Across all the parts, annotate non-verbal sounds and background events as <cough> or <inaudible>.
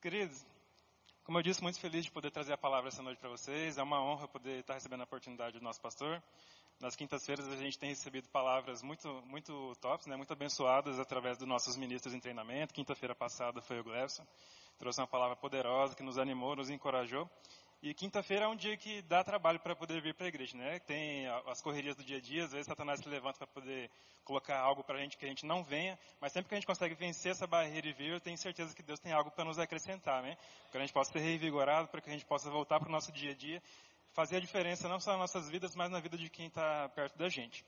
Queridos, como eu disse, muito feliz de poder trazer a palavra essa noite para vocês. É uma honra poder estar recebendo a oportunidade do nosso pastor. Nas quintas-feiras a gente tem recebido palavras muito, muito tops, né, muito abençoadas através dos nossos ministros em treinamento. Quinta-feira passada foi o Glebson, trouxe uma palavra poderosa que nos animou, nos encorajou. E quinta-feira é um dia que dá trabalho para poder vir para a igreja, né? Tem as correrias do dia a dia, às vezes Satanás se levanta para poder colocar algo para a gente que a gente não venha, mas sempre que a gente consegue vencer essa barreira e vir, eu tenho certeza que Deus tem algo para nos acrescentar, né? Para que a gente possa ser revigorado, para que a gente possa voltar para o nosso dia a dia, fazer a diferença não só nas nossas vidas, mas na vida de quem está perto da gente.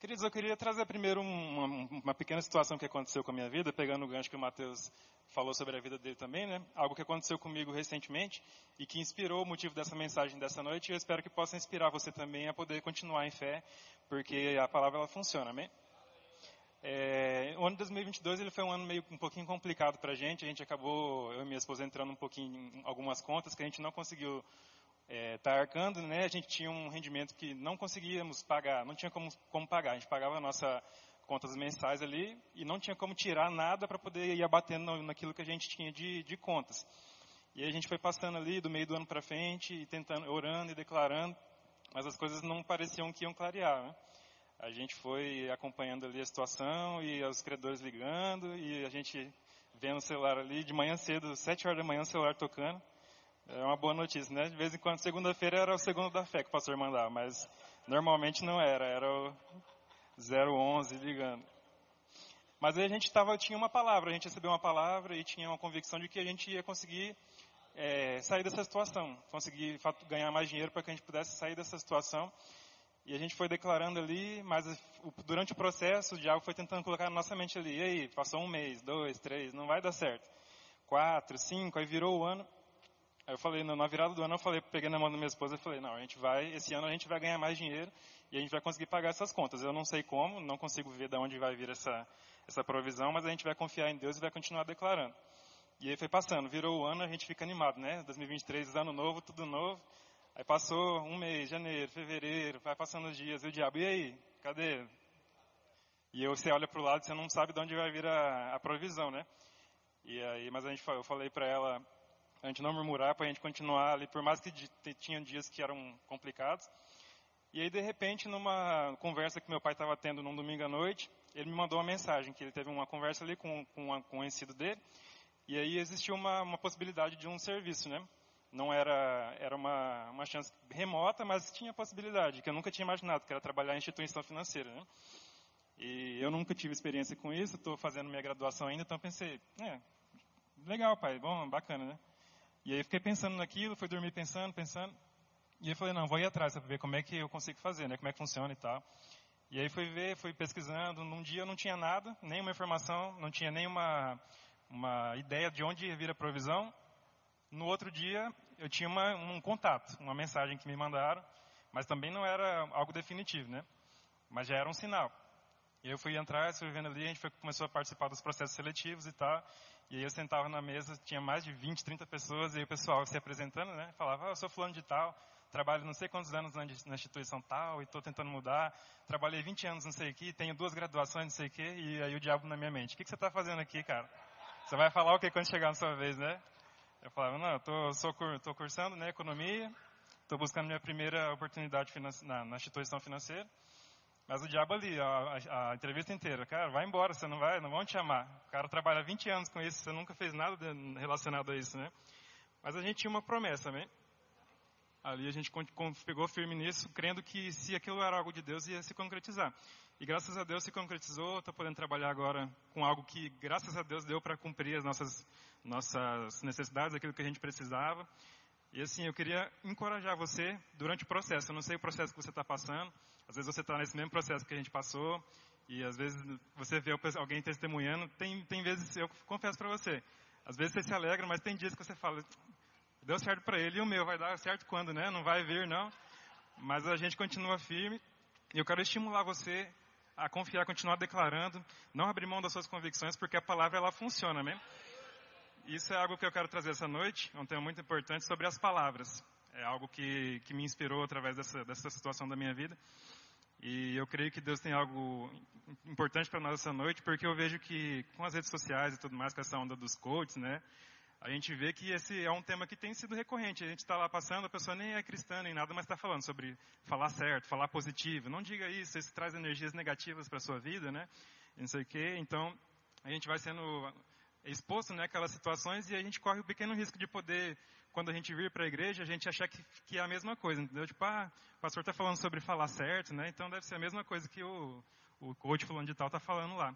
Queridos, eu queria trazer primeiro uma, uma, pequena situação que aconteceu com a minha vida, pegando o gancho que o Mateus falou sobre a vida dele também, né? Algo que aconteceu comigo recentemente e que inspirou o motivo dessa mensagem dessa noite e eu espero que possa inspirar você também a poder continuar em fé, porque a palavra ela funciona, amém? É, o ano de 2022 ele foi um ano meio um pouquinho complicado para a gente. A gente acabou, eu e minha esposa, entrando um pouquinho em algumas contas que a gente não conseguiu está é, tá arcando, né? A gente tinha um rendimento que não conseguíamos pagar, não tinha como, como pagar. A gente pagava a nossa contas mensais ali e não tinha como tirar nada para poder ir abatendo naquilo que a gente tinha de, de contas. E a gente foi passando ali do meio do ano para frente e tentando, orando e declarando, mas as coisas não pareciam que iam clarear. Né? A gente foi acompanhando ali a situação e os credores ligando e a gente vendo o celular ali de manhã cedo, sete horas da manhã o celular tocando. É uma boa notícia, né? De vez em quando, segunda-feira era o segundo da fé que o pastor mandava, mas normalmente não era, era o 011 ligando. Mas aí a gente tava, tinha uma palavra, a gente recebeu uma palavra e tinha uma convicção de que a gente ia conseguir é, sair dessa situação, conseguir ganhar mais dinheiro para que a gente pudesse sair dessa situação. E a gente foi declarando ali, mas durante o processo o diabo foi tentando colocar na nossa mente ali, e aí, passou um mês, dois, três, não vai dar certo. Quatro, cinco, aí virou o ano. Aí eu falei, na virada do ano, eu falei, peguei na mão da minha esposa e falei, não, a gente vai, esse ano a gente vai ganhar mais dinheiro e a gente vai conseguir pagar essas contas. Eu não sei como, não consigo ver de onde vai vir essa, essa provisão, mas a gente vai confiar em Deus e vai continuar declarando. E aí foi passando, virou o ano, a gente fica animado, né? 2023, ano novo, tudo novo. Aí passou um mês, janeiro, fevereiro, vai passando os dias, e o diabo, e aí, cadê? E aí você olha para o lado você não sabe de onde vai vir a, a provisão, né? E aí, mas a gente, eu falei para ela, a gente não murmurar, para a gente continuar ali, por mais que tinha dias que eram complicados. E aí, de repente, numa conversa que meu pai estava tendo num domingo à noite, ele me mandou uma mensagem, que ele teve uma conversa ali com, com, um conhecido dele, e aí existiu uma, uma possibilidade de um serviço, né? Não era, era uma, uma chance remota, mas tinha possibilidade, que eu nunca tinha imaginado, que era trabalhar em instituição financeira, né? E eu nunca tive experiência com isso, estou fazendo minha graduação ainda, então pensei, é, legal, pai, bom, bacana, né? E aí fiquei pensando naquilo, fui dormir pensando, pensando. E aí falei, não, vou ir atrás para ver como é que eu consigo fazer, né? Como é que funciona e tal. E aí fui ver, fui pesquisando. Num dia eu não tinha nada, nenhuma informação, não tinha nenhuma uma ideia de onde vir a provisão. No outro dia eu tinha uma, um contato, uma mensagem que me mandaram, mas também não era algo definitivo, né? Mas já era um sinal. E eu fui entrar, fui vendo ali, a gente foi, começou a participar dos processos seletivos e tal. E aí eu sentava na mesa, tinha mais de 20, 30 pessoas, e o pessoal se apresentando, né? Falava, ah, eu sou fulano de tal, trabalho não sei quantos anos na, instituição tal, e estou tentando mudar. Trabalhei 20 anos não sei o que, tenho duas graduações não sei o que, e aí o diabo na minha mente. O que, que você está fazendo aqui, cara? Você vai falar o que quando chegar na sua vez, né? Eu falava, não, eu estou cursando né, economia, estou buscando minha primeira oportunidade na, na instituição financeira. Mas o diabo ali, a, a, entrevista inteira, cara, vai embora, você não vai, não vão te chamar. O cara trabalha 20 anos com isso, você nunca fez nada relacionado a isso, né? Mas a gente tinha uma promessa, né? Ali a gente pegou firme nisso, crendo que se aquilo era algo de Deus, ia se concretizar. E graças a Deus se concretizou, estou podendo trabalhar agora com algo que, graças a Deus, deu para cumprir as nossas, nossas necessidades, aquilo que a gente precisava. E assim, eu queria encorajar você durante o processo. Eu não sei o processo que você está passando. Às vezes você está nesse mesmo processo que a gente passou. E às vezes você vê alguém testemunhando. Tem, tem vezes, eu confesso para você, às vezes você se alegra, mas tem dias que você fala, deu certo para ele e o meu vai dar certo quando, né? Não vai vir, não. Mas a gente continua firme. E eu quero estimular você a confiar, continuar declarando, não abrir mão das suas convicções, porque a palavra ela funciona, né? Isso é algo que eu quero trazer essa noite, um tema muito importante sobre as palavras. É algo que, que me inspirou através dessa, dessa situação da minha vida. E eu creio que Deus tem algo importante para nós essa noite, porque eu vejo que com as redes sociais e tudo mais, com essa onda dos coaches, né? a gente vê que esse é um tema que tem sido recorrente. A gente está lá passando, a pessoa nem é cristã nem nada, mas está falando sobre falar certo, falar positivo. Não diga isso, isso traz energias negativas para a sua vida, né? Não sei o quê. Então, a gente vai sendo exposto né, aquelas situações e a gente corre o pequeno risco de poder, quando a gente vir para a igreja, a gente achar que, que, é a mesma coisa, entendeu? Tipo, ah, o pastor está falando sobre falar certo, né? Então deve ser a mesma coisa que o, o coach falando de tal está falando lá.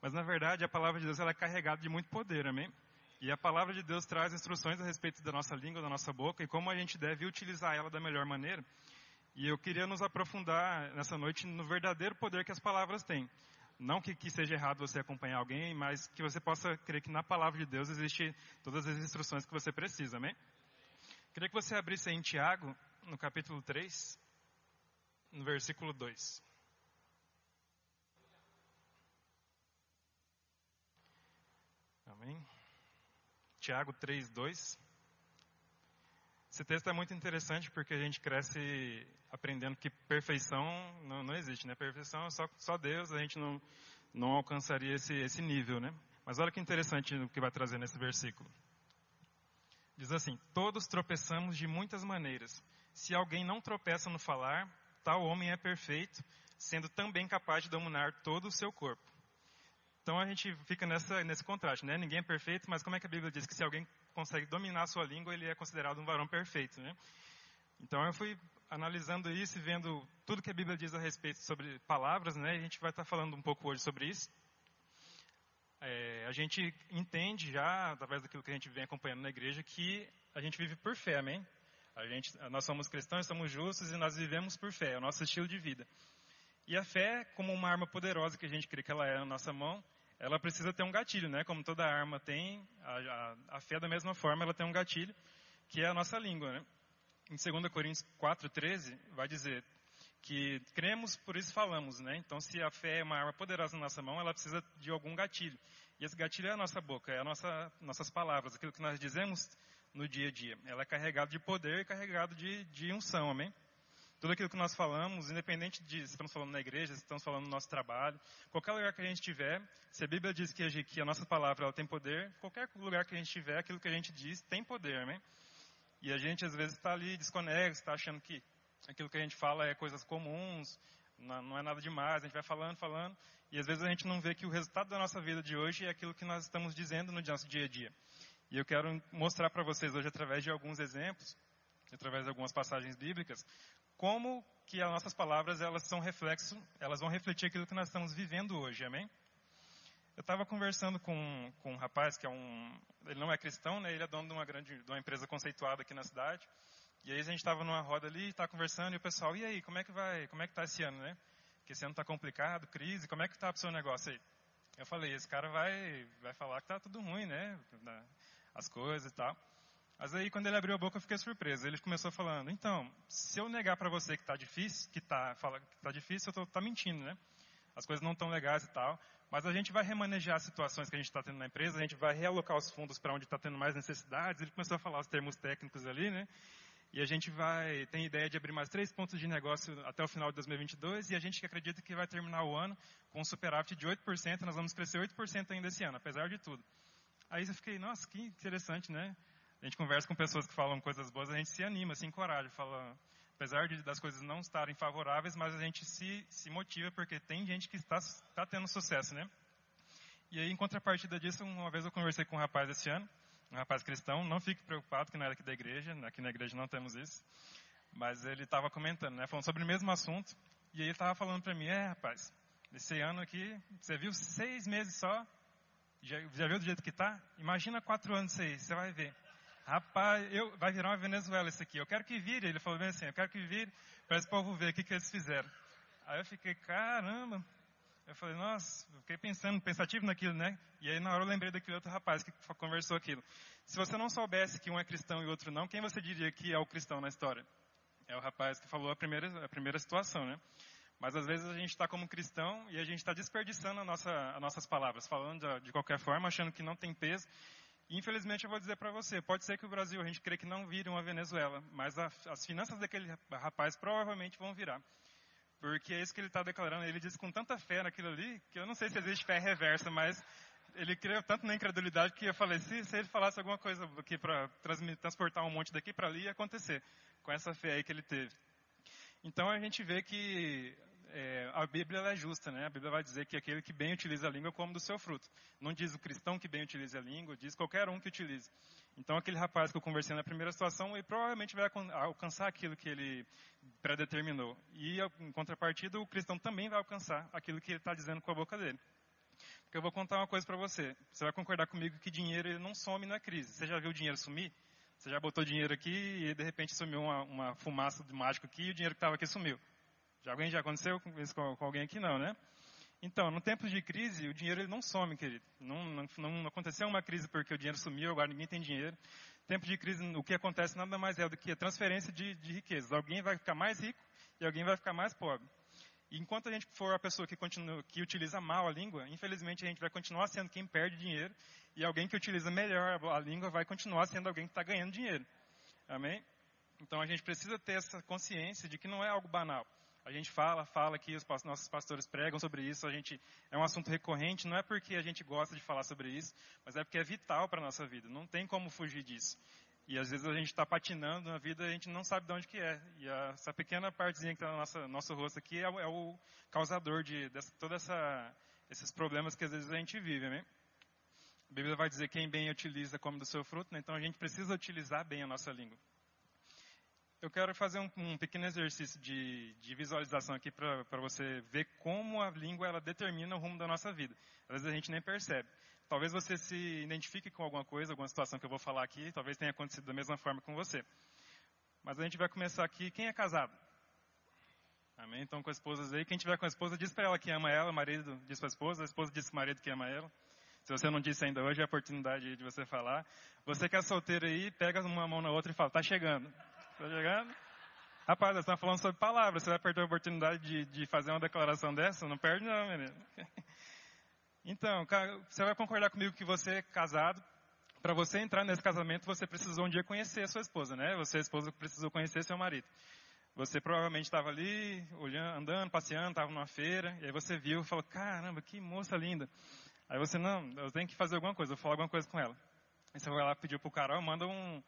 Mas, na verdade, a palavra de Deus ela é carregada de muito poder, amém? E a palavra de Deus traz instruções a respeito da nossa língua, da nossa boca e como a gente deve utilizar ela da melhor maneira. E eu queria nos aprofundar nessa noite no verdadeiro poder que as palavras têm. Não que, que seja errado você acompanhar alguém, mas que você possa crer que na palavra de Deus existe todas as instruções que você precisa, amém? Queria que você abrisse em Tiago, no capítulo 3, no versículo 2. Amém? Tiago 3, 2. Esse texto é muito interessante porque a gente cresce aprendendo que perfeição não, não existe, né? Perfeição é só, só Deus, a gente não, não alcançaria esse, esse nível, né? Mas olha que interessante o que vai trazer nesse versículo. Diz assim: Todos tropeçamos de muitas maneiras. Se alguém não tropeça no falar, tal homem é perfeito, sendo também capaz de dominar todo o seu corpo. Então a gente fica nessa, nesse contraste, né? Ninguém é perfeito, mas como é que a Bíblia diz que se alguém consegue dominar a sua língua, ele é considerado um varão perfeito, né? Então eu fui analisando isso e vendo tudo que a Bíblia diz a respeito sobre palavras, né? A gente vai estar falando um pouco hoje sobre isso. É, a gente entende já, através daquilo que a gente vem acompanhando na igreja, que a gente vive por fé, amém? A gente, nós somos cristãos, somos justos e nós vivemos por fé, é o nosso estilo de vida. E a fé, como uma arma poderosa que a gente crê que ela é na nossa mão, ela precisa ter um gatilho, né? Como toda arma tem, a, a, a fé da mesma forma, ela tem um gatilho, que é a nossa língua, né? Em 2 Coríntios 4:13 vai dizer que cremos, por isso falamos, né? Então, se a fé é uma arma poderosa na nossa mão, ela precisa de algum gatilho. E esse gatilho é a nossa boca, é a nossa nossas palavras, aquilo que nós dizemos no dia a dia. Ela é carregada de poder e carregada de, de unção, amém? tudo aquilo que nós falamos, independente de se estamos falando na igreja, se estamos falando no nosso trabalho, qualquer lugar que a gente estiver, se a Bíblia diz que a, nossa palavra ela tem poder, qualquer lugar que a gente estiver, aquilo que a gente diz tem poder, amém? E a gente às vezes está ali desconexo, está achando que aquilo que a gente fala é coisas comuns, não, é nada demais, a gente vai falando, falando, e às vezes a gente não vê que o resultado da nossa vida de hoje é aquilo que nós estamos dizendo no nosso dia a dia. E eu quero mostrar para vocês hoje, através de alguns exemplos, através de algumas passagens bíblicas, como que as nossas palavras elas são reflexo, elas vão refletir aquilo que nós estamos vivendo hoje, amém? Eu estava conversando com, com um rapaz que é um, ele não é cristão, né? Ele é dono de uma grande, de uma empresa conceituada aqui na cidade. E aí a gente estava numa roda ali, está conversando e o pessoal, e aí, como é que vai, como é que tá esse ano, né? Porque esse ano está complicado, crise, como é que está o seu negócio aí? Eu falei, esse cara vai, vai falar que está tudo ruim, né? As coisas e tal. Mas aí, quando ele abriu a boca, eu fiquei surpreso. Ele começou falando: então, se eu negar para você que está difícil, que está tá difícil, eu estou tá mentindo, né? As coisas não estão legais e tal. Mas a gente vai remanejar as situações que a gente está tendo na empresa, a gente vai realocar os fundos para onde está tendo mais necessidades. Ele começou a falar os termos técnicos ali, né? E a gente vai, tem ideia de abrir mais três pontos de negócio até o final de 2022 e a gente acredita que vai terminar o ano com um superávit de 8%, nós vamos crescer 8% ainda esse ano, apesar de tudo. Aí eu fiquei, nossa, que interessante, né? a gente conversa com pessoas que falam coisas boas, a gente se anima, se encoraja, fala, apesar de, das coisas não estarem favoráveis, mas a gente se, se motiva porque tem gente que está, está tendo sucesso, né? E aí, em contrapartida disso, uma vez eu conversei com um rapaz esse ano, um rapaz cristão, não fique preocupado que não era aqui da igreja, aqui na igreja não temos isso, mas ele estava comentando, né, falando sobre o mesmo assunto, e aí ele estava falando para mim, é rapaz, esse ano aqui, você viu seis meses só, já, já viu do jeito que está? Imagina quatro anos aí, você vai ver. Rapaz, eu, vai virar uma Venezuela isso aqui. Eu quero que vire. Ele falou bem assim, eu quero que vire para esse povo ver o que, que eles fizeram. Aí eu fiquei, caramba. Eu falei, nossa, fiquei pensando, pensativo naquilo, né? E aí na hora eu lembrei daquele outro rapaz que conversou aquilo. Se você não soubesse que um é cristão e o outro não, quem você diria que é o cristão na história? É o rapaz que falou a primeira, a primeira situação, né? Mas às vezes a gente está como cristão e a gente está desperdiçando a nossa, as nossas palavras, falando de, de, qualquer forma, achando que não tem peso. Infelizmente, eu vou dizer para você, pode ser que o Brasil, a gente crê que não vire uma Venezuela, mas a, as finanças daquele rapaz provavelmente vão virar. Porque é isso que ele está declarando. Ele diz com tanta fé naquilo ali, que eu não sei se existe fé reversa, mas ele criou tanto na incredulidade que eu falei, se, se ele falasse alguma coisa aqui para transportar um monte daqui para ali, ia acontecer, com essa fé aí que ele teve. Então a gente vê que é, a Bíblia é justa, né? A Bíblia vai dizer que aquele que bem utiliza a língua come do seu fruto. Não diz o cristão que bem utiliza a língua, diz qualquer um que utilize. Então aquele rapaz que eu conversei na primeira situação, ele provavelmente vai alcançar aquilo que ele predeterminou. E em contrapartida, o cristão também vai alcançar aquilo que ele está dizendo com a boca dele. Porque eu vou contar uma coisa para você. Você vai concordar comigo que dinheiro ele não some na crise. Você já viu o dinheiro sumir? Você já botou dinheiro aqui e de repente sumiu uma, uma fumaça de mágico aqui e o dinheiro que estava aqui sumiu. Já alguém já aconteceu com isso com, com, alguém aqui não, né? Então, no tempo de crise, o dinheiro ele não some, querido. Não, não, não aconteceu uma crise porque o dinheiro sumiu, agora ninguém tem dinheiro. Tempo de crise, o que acontece nada mais é do que a transferência de, de riquezas. Alguém vai ficar mais rico e alguém vai ficar mais pobre. E enquanto a gente for a pessoa que, continua, que utiliza mal a língua, infelizmente a gente vai continuar sendo quem perde dinheiro e alguém que utiliza melhor a língua vai continuar sendo alguém que está ganhando dinheiro. Amém? Então a gente precisa ter essa consciência de que não é algo banal. A gente fala, fala que os nossos pastores pregam sobre isso, a gente é um assunto recorrente, não é porque a gente gosta de falar sobre isso, mas é porque é vital para a nossa vida, não tem como fugir disso. E às vezes a gente está patinando na vida e a gente não sabe de onde que é. E essa pequena partezinha que está no nosso rosto aqui é, é o causador de, de todos esses problemas que às vezes a gente vive, né? A Bíblia vai dizer quem bem utiliza come do seu fruto, né? então a gente precisa utilizar bem a nossa língua eu quero fazer um, um pequeno exercício de, de visualização aqui para você ver como a língua ela determina o rumo da nossa vida. Às vezes a gente nem percebe. Talvez você se identifique com alguma coisa, alguma situação que eu vou falar aqui, talvez tenha acontecido da mesma forma com você. Mas a gente vai começar aqui. Quem é casado? Amém? Então, com as esposas aí, quem tiver com a esposa, diz para ela que ama ela, o marido diz para a esposa, a esposa diz para o marido que ama ela. Se você não disse ainda hoje, é a oportunidade de você falar. Você que é solteiro aí, pega uma mão na outra e fala, tá chegando. Tá chegando? Rapaz, você está falando sobre palavras. Você vai perder a oportunidade de, de fazer uma declaração dessa? Não perde não, menino. <laughs> Então, você vai concordar comigo que você é casado. Para você entrar nesse casamento, você precisou um dia conhecer a sua esposa, né? Você, esposa, precisou conhecer seu marido. Você provavelmente estava ali, olhando, andando, passeando, estava numa feira, e aí você viu e falou, caramba, que moça linda. Aí você, não, eu tenho que fazer alguma coisa, eu vou falar alguma coisa com ela. Aí você vai lá, pediu para o Carol, manda um,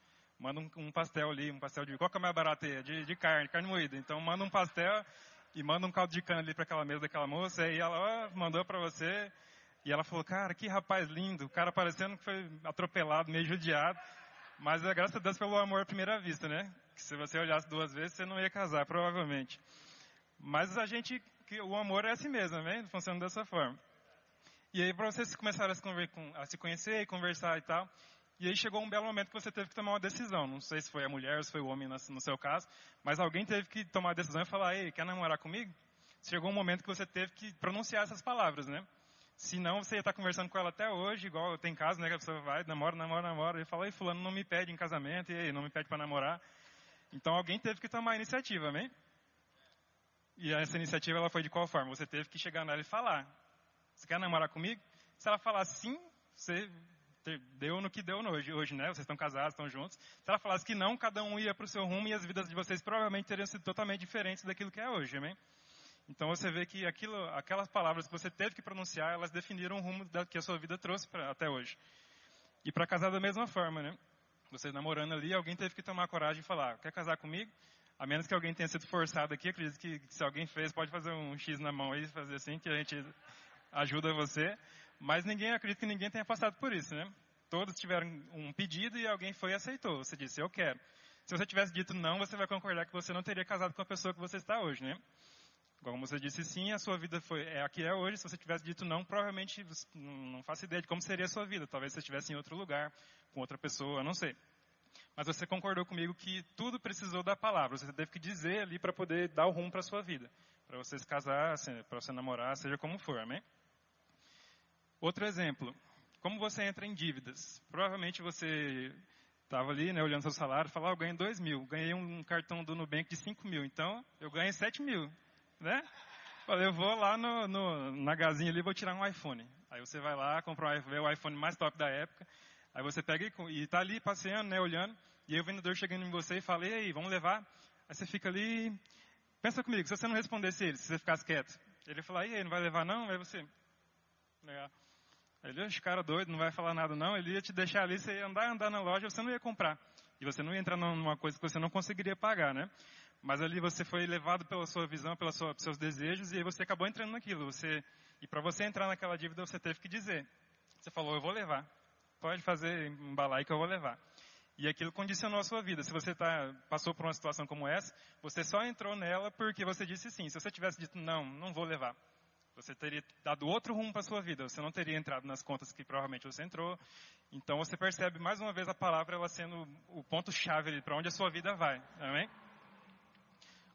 manda um, um, pastel ali, um pastel de. Qual que é mais barato aí? De, de carne, carne moída. Então manda um pastel e manda um caldo de cana ali para aquela mesa daquela moça. E ela ó, mandou para você. E ela falou, cara, que rapaz lindo. O cara parecendo que foi atropelado, meio judiado. Mas é graças a Deus pelo amor à primeira vista, né? Que se você olhasse duas vezes, você não ia casar, provavelmente. Mas a gente, o amor é assim mesmo, né? Funciona dessa forma. E aí, para vocês começarem a se conhecer e conversar e tal, e aí chegou um belo momento que você teve que tomar uma decisão. Não sei se foi a mulher, se foi o homem no seu caso, mas alguém teve que tomar a decisão e falar: Ei, quer namorar comigo? Chegou um momento que você teve que pronunciar essas palavras, né? Senão você ia estar conversando com ela até hoje, igual tem caso, né? Que a pessoa vai, namora, namora, namora, e fala: Ei, Fulano não me pede em casamento, e aí, não me pede para namorar. Então alguém teve que tomar a iniciativa, amém? E essa iniciativa ela foi de qual forma? Você teve que chegar nela e falar: Você quer namorar comigo? Se ela falar sim, você deu no que deu hoje, hoje, né? Vocês estão casados, estão juntos. Se ela falasse que não, cada um ia para o seu rumo e as vidas de vocês provavelmente teriam sido totalmente diferentes daquilo que é hoje, amém? Então você vê que aquilo, aquelas palavras que você teve que pronunciar, elas definiram o rumo da, que a sua vida trouxe pra, até hoje. E para casar da mesma forma, né? Você namorando ali, alguém teve que tomar coragem e falar: quer casar comigo? A menos que alguém tenha sido forçado aqui, acredito que, que se alguém fez, pode fazer um X na mão aí, fazer assim, que a gente ajuda você. Mas ninguém, acredito que ninguém tenha passado por isso, né? Todos tiveram um pedido e alguém foi e aceitou. Você disse, eu quero. Se você tivesse dito não, você vai concordar que você não teria casado com a pessoa que você está hoje, né? Como você disse sim, a sua vida foi é aqui é hoje. Se você tivesse dito não, provavelmente não faço ideia de como seria a sua vida. Talvez você estivesse em outro lugar, com outra pessoa, não sei. Mas você concordou comigo que tudo precisou da palavra. Você teve que dizer ali para poder dar o rumo para a sua vida. Para você se casar, para você namorar, seja como for, amém? Outro exemplo, como você entra em dívidas? Provavelmente você estava ali, né, olhando seu salário, falou, ah, eu ganhei 2 mil, ganhei um cartão do Nubank de 5 mil, então eu ganhei 7 mil, né? Falei, eu vou lá no, no, na gazinha ali, vou tirar um iPhone. Aí você vai lá, compra o iPhone mais top da época, aí você pega e, está ali passeando, né, olhando, e aí o vendedor chegando em você e fala, e aí, vamos levar? Aí você fica ali, pensa comigo, se você não respondesse ele, se você ficasse quieto, ele fala, e aí, não vai levar não? Aí você, legal. Ele, esse cara doido, não vai falar nada não. Ele ia te deixar ali, você ia andar, andar na loja, você não ia comprar. E você não ia entrar numa coisa que você não conseguiria pagar, né? Mas ali você foi levado pela sua visão, pelos seus desejos, e aí você acabou entrando naquilo. Você, e para você entrar naquela dívida, você teve que dizer. Você falou, eu vou levar. Pode fazer, embalar aí que eu vou levar. E aquilo condicionou a sua vida. Se você tá, passou por uma situação como essa, você só entrou nela porque você disse sim. Se você tivesse dito não, não vou levar, você teria dado outro rumo para a sua vida. Você não teria entrado nas contas que provavelmente você entrou. Então você percebe mais uma vez a palavra ela sendo o ponto chave para onde a sua vida vai. Amém?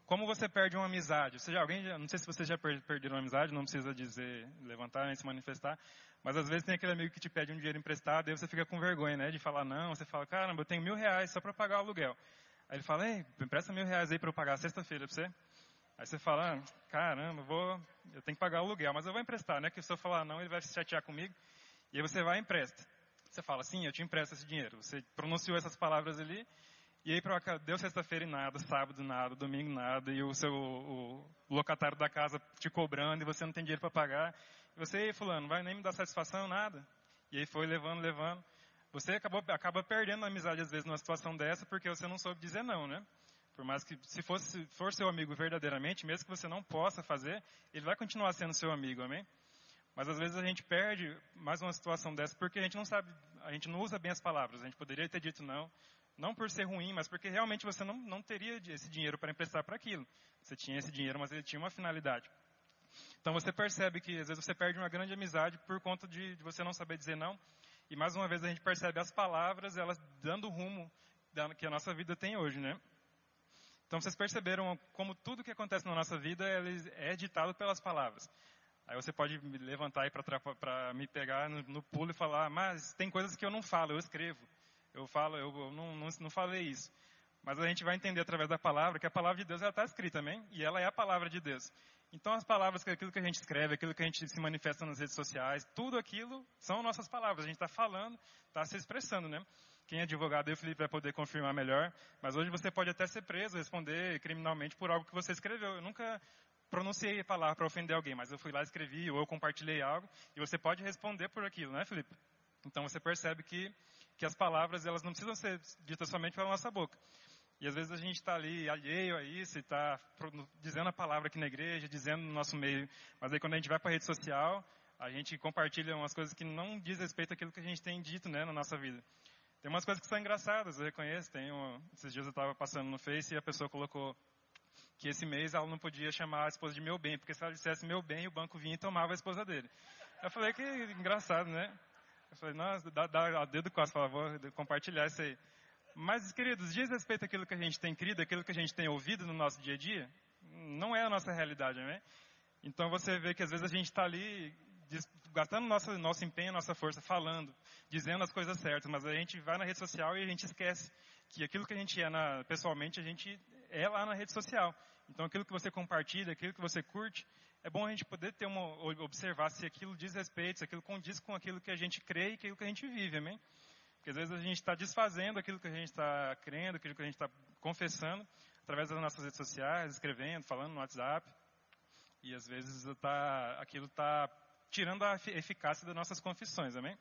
Como você perde uma amizade? Você já, alguém, não sei se você já perdeu uma amizade, não precisa dizer, levantar nem se manifestar, mas às vezes tem aquele amigo que te pede um dinheiro emprestado, e você fica com vergonha, né, de falar não. Você fala, caramba, eu tenho mil reais só para pagar o aluguel. Aí ele fala, ei, empresta mil reais aí para eu pagar sexta-feira para você. Aí você fala, ah, caramba, vou, eu tenho que pagar o aluguel, mas eu vou emprestar, né? Que se eu falar não, ele vai se chatear comigo. E aí você vai e empresta. Você fala, sim, eu te empresto esse dinheiro. Você pronunciou essas palavras ali, e aí deu sexta-feira e nada, sábado nada, domingo nada, e o seu o locatário da casa te cobrando, e você não tem dinheiro para pagar. E você, ei, fulano, vai nem me dar satisfação, nada. E aí foi levando, levando. Você acabou, acaba perdendo a amizade às vezes numa situação dessa, porque você não soube dizer não, né? Por mais que, se fosse, for seu amigo verdadeiramente, mesmo que você não possa fazer, ele vai continuar sendo seu amigo, amém? Mas às vezes a gente perde mais uma situação dessa porque a gente não sabe, a gente não usa bem as palavras. A gente poderia ter dito não, não por ser ruim, mas porque realmente você não, não teria esse dinheiro para emprestar para aquilo. Você tinha esse dinheiro, mas ele tinha uma finalidade. Então você percebe que às vezes você perde uma grande amizade por conta de, de você não saber dizer não. E mais uma vez a gente percebe as palavras, elas dando o rumo que a nossa vida tem hoje, né? Então vocês perceberam como tudo que acontece na nossa vida é ditado pelas palavras. Aí você pode me levantar aí para me pegar no, no, pulo e falar, mas tem coisas que eu não falo, eu escrevo. Eu falo, eu, eu não, não, não, falei isso. Mas a gente vai entender através da palavra que a palavra de Deus está escrita também, e ela é a palavra de Deus. Então as palavras, aquilo que a gente escreve, aquilo que a gente se manifesta nas redes sociais, tudo aquilo são nossas palavras. A gente está falando, está se expressando, né? Quem é advogado, o Felipe vai poder confirmar melhor. Mas hoje você pode até ser preso, responder criminalmente por algo que você escreveu. Eu nunca pronunciei a palavra para ofender alguém, mas eu fui lá, escrevi, ou eu compartilhei algo, e você pode responder por aquilo, né, Felipe? Então você percebe que, que as palavras, elas não precisam ser ditas somente pela nossa boca. E às vezes a gente está ali alheio a isso e está dizendo a palavra aqui na igreja, dizendo no nosso meio. Mas aí quando a gente vai para a rede social, a gente compartilha umas coisas que não diz respeito àquilo que a gente tem dito né, na nossa vida. Tem umas coisas que são engraçadas, eu reconheço. Tem um, esses dias eu estava passando no Face e a pessoa colocou que esse mês ela não podia chamar a esposa de meu bem, porque se ela dissesse meu bem, o banco vinha e tomava a esposa dele. Eu falei que engraçado, né? Eu falei, nossa, dá, dá dedo com as vou compartilhar isso aí. Mas, queridos, diz respeito àquilo que a gente tem crido, aquilo que a gente tem ouvido no nosso dia a dia, não é a nossa realidade, né? Então você vê que às vezes a gente está ali gastando nosso, nosso empenho, nossa força, falando, dizendo as coisas certas, mas a gente vai na rede social e a gente esquece que aquilo que a gente é na, pessoalmente, a gente é lá na rede social. Então aquilo que você compartilha, aquilo que você curte, é bom a gente poder ter uma, observar se aquilo diz respeito, se aquilo condiz com aquilo que a gente crê e aquilo que a gente vive, amém? Porque às vezes a gente está desfazendo aquilo que a gente está crendo, aquilo que a gente está confessando, através das nossas redes sociais, escrevendo, falando no WhatsApp. E às vezes tá, aquilo está tirando a eficácia das nossas confissões, amém?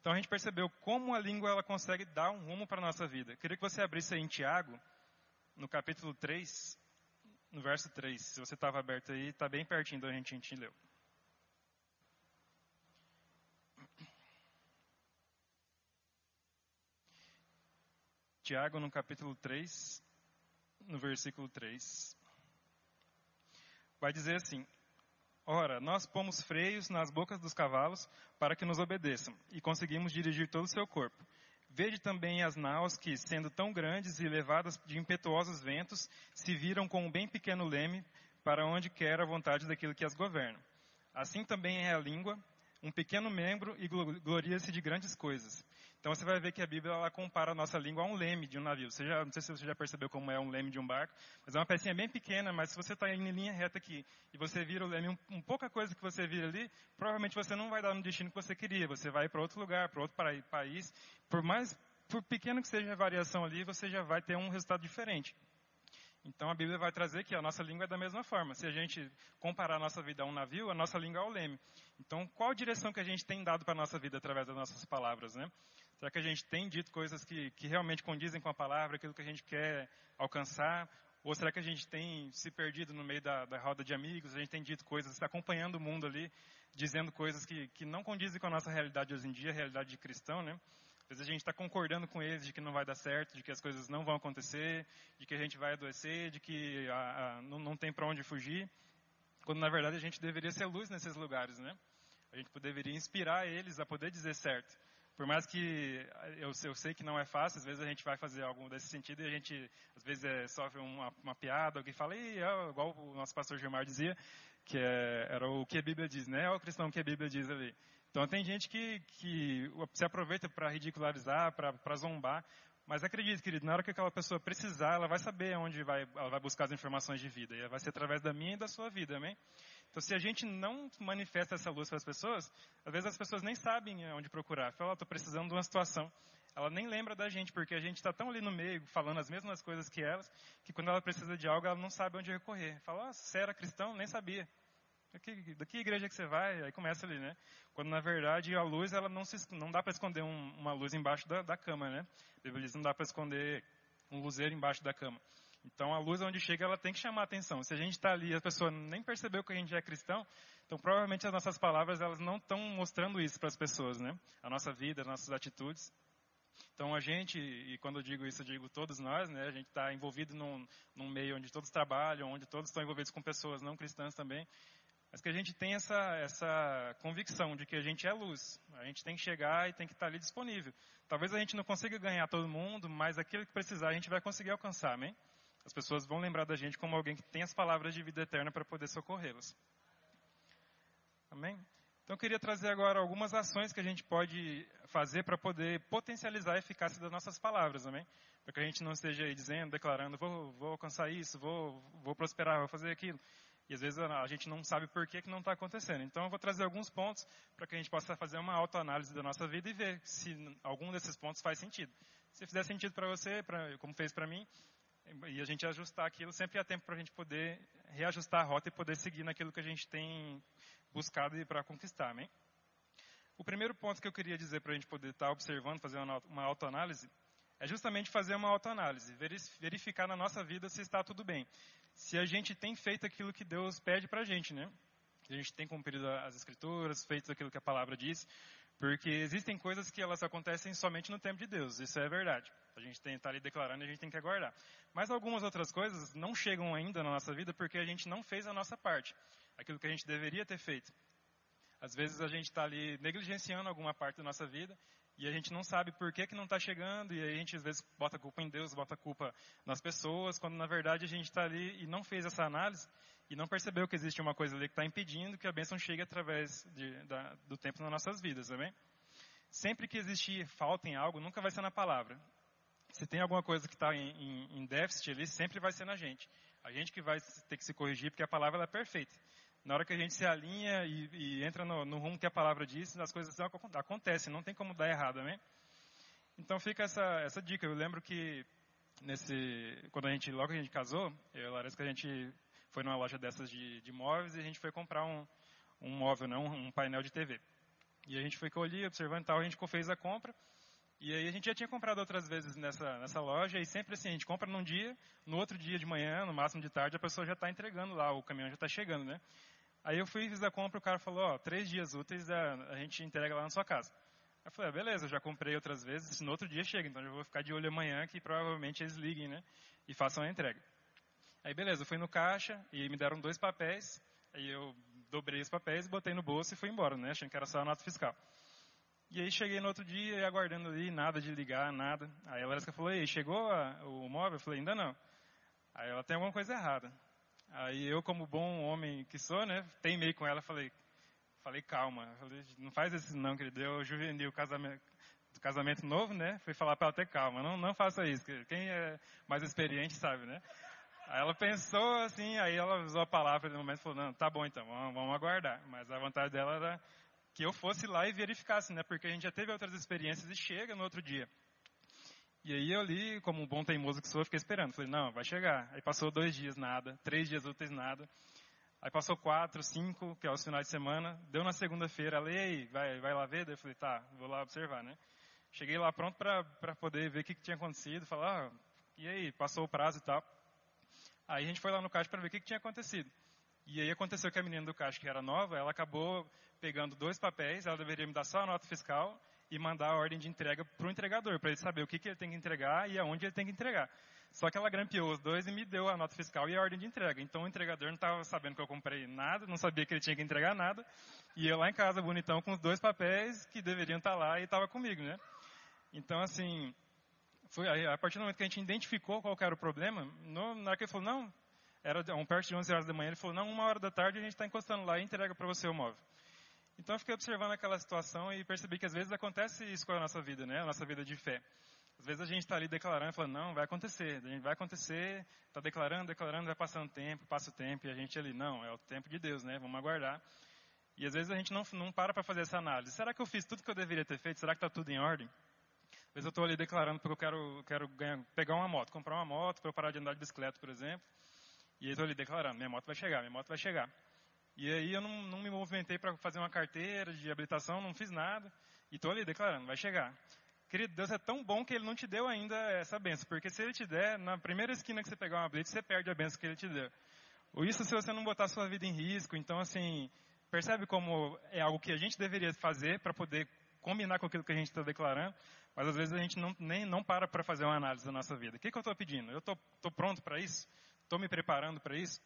Então a gente percebeu como a língua ela consegue dar um rumo para a nossa vida. queria que você abrisse aí em Tiago, no capítulo 3, no verso 3. Se você estava aberto aí, está bem pertinho da gente, a gente leu. Tiago, no capítulo 3, no versículo 3, vai dizer assim: Ora, nós pomos freios nas bocas dos cavalos para que nos obedeçam, e conseguimos dirigir todo o seu corpo. Vede também as naus que, sendo tão grandes e levadas de impetuosos ventos, se viram com um bem pequeno leme para onde quer a vontade daquilo que as governa. Assim também é a língua, um pequeno membro e gloria-se de grandes coisas. Então você vai ver que a Bíblia ela compara a nossa língua a um leme de um navio. Você já, não sei se você já percebeu como é um leme de um barco, mas é uma pecinha bem pequena, mas se você está em linha reta aqui e você vira o leme, um, um pouca coisa que você vira ali, provavelmente você não vai dar no destino que você queria. Você vai para outro lugar, para outro país. Por mais por pequeno que seja a variação ali, você já vai ter um resultado diferente. Então a Bíblia vai trazer que a nossa língua é da mesma forma. Se a gente comparar a nossa vida a um navio, a nossa língua é o leme. Então, qual direção que a gente tem dado para a nossa vida através das nossas palavras, né? Será que a gente tem dito coisas que, que realmente condizem com a palavra, aquilo que a gente quer alcançar? Ou será que a gente tem se perdido no meio da, da roda de amigos? A gente tem dito coisas, acompanhando o mundo ali, dizendo coisas que, que não condizem com a nossa realidade hoje em dia, a realidade de cristão, né? Às vezes a gente está concordando com eles de que não vai dar certo, de que as coisas não vão acontecer, de que a gente vai adoecer, de que a, a, não, não tem para onde fugir, quando na verdade a gente deveria ser luz nesses lugares, né? A gente deveria inspirar eles a poder dizer certo por mais que eu, eu, sei que não é fácil, às vezes a gente vai fazer algo desse sentido e a gente, às vezes, é, sofre uma, uma piada, alguém fala, é, igual o nosso pastor Gilmar dizia, que é, era o que a Bíblia diz, né? É o cristão que a Bíblia diz ali. Então tem gente que, que se aproveita para ridicularizar, para zombar, mas acredite, querido, na hora que aquela pessoa precisar, ela vai saber onde vai, ela vai buscar as informações de vida. E vai ser através da minha e da sua vida, amém? Então, se a gente não manifesta essa luz para as pessoas, às vezes as pessoas nem sabem onde procurar. Fala, estou precisando de uma situação. Ela nem lembra da gente, porque a gente está tão ali no meio, falando as mesmas coisas que elas, que quando ela precisa de algo, ela não sabe onde recorrer. Fala, oh, você era cristão? Nem sabia. Daqui, daqui igreja que você vai? Aí começa ali, né? Quando na verdade a luz, ela não, se, não dá para esconder um, uma luz embaixo da, da cama, né? Não dá para esconder um luzeiro embaixo da cama. Então a luz onde chega, ela tem que chamar a atenção. Se a gente está ali e a pessoa nem percebeu que a gente é cristão, então provavelmente as nossas palavras elas não estão mostrando isso para as pessoas, né? A nossa vida, as nossas atitudes. Então a gente, e quando eu digo isso, eu digo todos nós, né? A gente está envolvido num, num meio onde todos trabalham, onde todos estão envolvidos com pessoas não cristãs também. Mas que a gente tem essa, essa convicção de que a gente é luz. A gente tem que chegar e tem que estar ali disponível. Talvez a gente não consiga ganhar todo mundo, mas aquilo que precisar a gente vai conseguir alcançar, amém? As pessoas vão lembrar da gente como alguém que tem as palavras de vida eterna para poder socorrê-las. Amém? Então eu queria trazer agora algumas ações que a gente pode fazer para poder potencializar a eficácia das nossas palavras, amém? Para que a gente não esteja aí dizendo, declarando, vou, vou alcançar isso, vou, vou prosperar, vou fazer aquilo. E às vezes a gente não sabe por que, que não está acontecendo. Então eu vou trazer alguns pontos para que a gente possa fazer uma autoanálise da nossa vida e ver se algum desses pontos faz sentido. Se fizer sentido para você, pra, como fez para mim, e a gente ajustar aquilo, sempre há tempo para a gente poder reajustar a rota e poder seguir naquilo que a gente tem buscado para conquistar, amém? O primeiro ponto que eu queria dizer para a gente poder estar tá observando, fazer uma, autoanálise, é justamente fazer uma autoanálise, verificar na nossa vida se está tudo bem. Se a gente tem feito aquilo que Deus pede para a gente, né? Se a gente tem cumprido as escrituras, feito aquilo que a palavra diz, porque existem coisas que elas acontecem somente no tempo de Deus, isso é verdade. A gente tem estar ali declarando e a gente tem que aguardar. Mas algumas outras coisas não chegam ainda na nossa vida porque a gente não fez a nossa parte, aquilo que a gente deveria ter feito. Às vezes a gente está ali negligenciando alguma parte da nossa vida e a gente não sabe por que, que não está chegando, e aí a gente às vezes bota a culpa em Deus, bota a culpa nas pessoas, quando na verdade a gente está ali e não fez essa análise e não percebeu que existe uma coisa ali que está impedindo que a bênção chegue através de, da, do tempo nas nossas vidas, amém? Sempre que existir falta em algo, nunca vai ser na palavra. Se tem alguma coisa que está em, em, em, déficit ali, sempre vai ser na gente. A gente que vai ter que se corrigir, porque a palavra é perfeita. Na hora que a gente se alinha e, e entra no, no, rumo que a palavra diz, as coisas acontecem, não tem como dar errado, amém? Então fica essa, essa dica. Eu lembro que nesse, quando a gente, logo que a gente casou, eu e a Larissa, que a gente foi numa loja dessas de, de móveis e a gente foi comprar um, um móvel, não, um painel de TV. E a gente foi ali observando e tal, a gente fez a compra. E aí a gente já tinha comprado outras vezes nessa, nessa loja e sempre assim, a gente compra num dia, no outro dia de manhã, no máximo de tarde, a pessoa já está entregando lá, o caminhão já está chegando, né? Aí eu fui fiz a compra, o cara falou, ó, três dias úteis a, a gente entrega lá na sua casa. Eu falei, ah, beleza, eu já comprei outras vezes, no outro dia chega, então eu vou ficar de olho amanhã que provavelmente eles liguem, né? E façam a entrega. Aí beleza, eu fui no caixa e me deram dois papéis. Aí eu dobrei os papéis, botei no bolso e fui embora, né? Achando que era só a nota fiscal. E aí cheguei no outro dia e aguardando ali, nada de ligar, nada. Aí a Larissa falou, ei, chegou a, o móvel? Eu falei, ainda não. Aí ela tem alguma coisa errada. Aí eu, como bom homem que sou, né, teimei com ela, falei, falei, calma. Falei, não faz isso não, querido. Eu juvenil casamento, casamento novo, né? Fui falar para ela ter calma. Não, não faça isso. Quem é mais experiente sabe, né? Aí ela pensou assim, aí ela usou a palavra no momento e falou, não, tá bom então, vamos, vamos, aguardar. Mas a vontade dela era que eu fosse lá e verificasse, né? Porque a gente já teve outras experiências e chega no outro dia. E aí eu ali, como um bom teimoso que sou, fiquei esperando. Falei, não, vai chegar. Aí passou dois dias, nada. Três dias úteis, nada. Aí passou quatro, cinco, que é os finais de semana. Deu na segunda-feira, aí, vai, vai lá ver? Daí eu falei, tá, vou lá observar, né? Cheguei lá pronto para poder ver o que, que tinha acontecido. Falar, ah, e aí, passou o prazo e tal. Aí a gente foi lá no caixa para ver o que, que tinha acontecido. E aí aconteceu que a menina do caixa, que era nova, ela acabou pegando dois papéis, ela deveria me dar só a nota fiscal e mandar a ordem de entrega para o entregador, para ele saber o que, que ele tem que entregar e aonde ele tem que entregar. Só que ela grampeou os dois e me deu a nota fiscal e a ordem de entrega. Então o entregador não estava sabendo que eu comprei nada, não sabia que ele tinha que entregar nada. E eu lá em casa, bonitão, com os dois papéis que deveriam estar tá lá e estava comigo, né? Então, assim, foi a partir do momento que a gente identificou qual era o problema, no, na hora que ele falou, não, era um perto de 11 horas da manhã, ele falou, não, uma hora da tarde a gente está encostando lá e entrega para você o móvel. Então eu fiquei observando aquela situação e percebi que às vezes acontece isso com a nossa vida, né? A nossa vida de fé. Às vezes a gente está ali declarando falando, não, vai acontecer, vai acontecer, está declarando, declarando, vai passando tempo, passa o tempo, e a gente ali, não, é o tempo de Deus, né? Vamos aguardar. E às vezes a gente não, não para para fazer essa análise. Será que eu fiz tudo que eu deveria ter feito? Será que está tudo em ordem? Às vezes eu estou ali declarando porque eu quero, quero ganhar, pegar uma moto, comprar uma moto para eu parar de andar de bicicleta, por exemplo. E aí estou ali declarando, minha moto vai chegar, minha moto vai chegar. E aí eu não, não me movimentei para fazer uma carteira de habilitação, não fiz nada. E estou ali declarando, vai chegar. Querido, Deus é tão bom que Ele não te deu ainda essa benção. Porque se Ele te der, na primeira esquina que você pegar uma blitz, você perde a benção que Ele te deu. Ou isso se você não botar sua vida em risco. Então, assim, percebe como é algo que a gente deveria fazer para poder combinar com aquilo que a gente está declarando. Mas às vezes a gente não, nem, não para para fazer uma análise da nossa vida. O que, que eu estou pedindo? Eu estou pronto para isso? Estou me preparando para isso?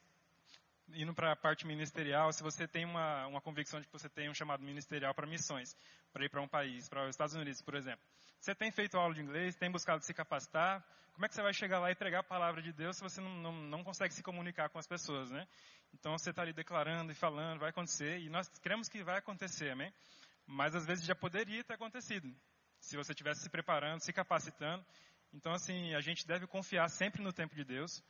Indo para a parte ministerial, se você tem uma, uma convicção de que você tem um chamado ministerial para missões, para ir para um país, para os Estados Unidos, por exemplo. Você tem feito aula de inglês, tem buscado se capacitar, como é que você vai chegar lá e pregar a palavra de Deus se você não, não, não consegue se comunicar com as pessoas, né? Então você está ali declarando e falando, vai acontecer, e nós cremos que vai acontecer, amém? Mas às vezes já poderia ter acontecido, se você estivesse se preparando, se capacitando. Então, assim, a gente deve confiar sempre no tempo de Deus,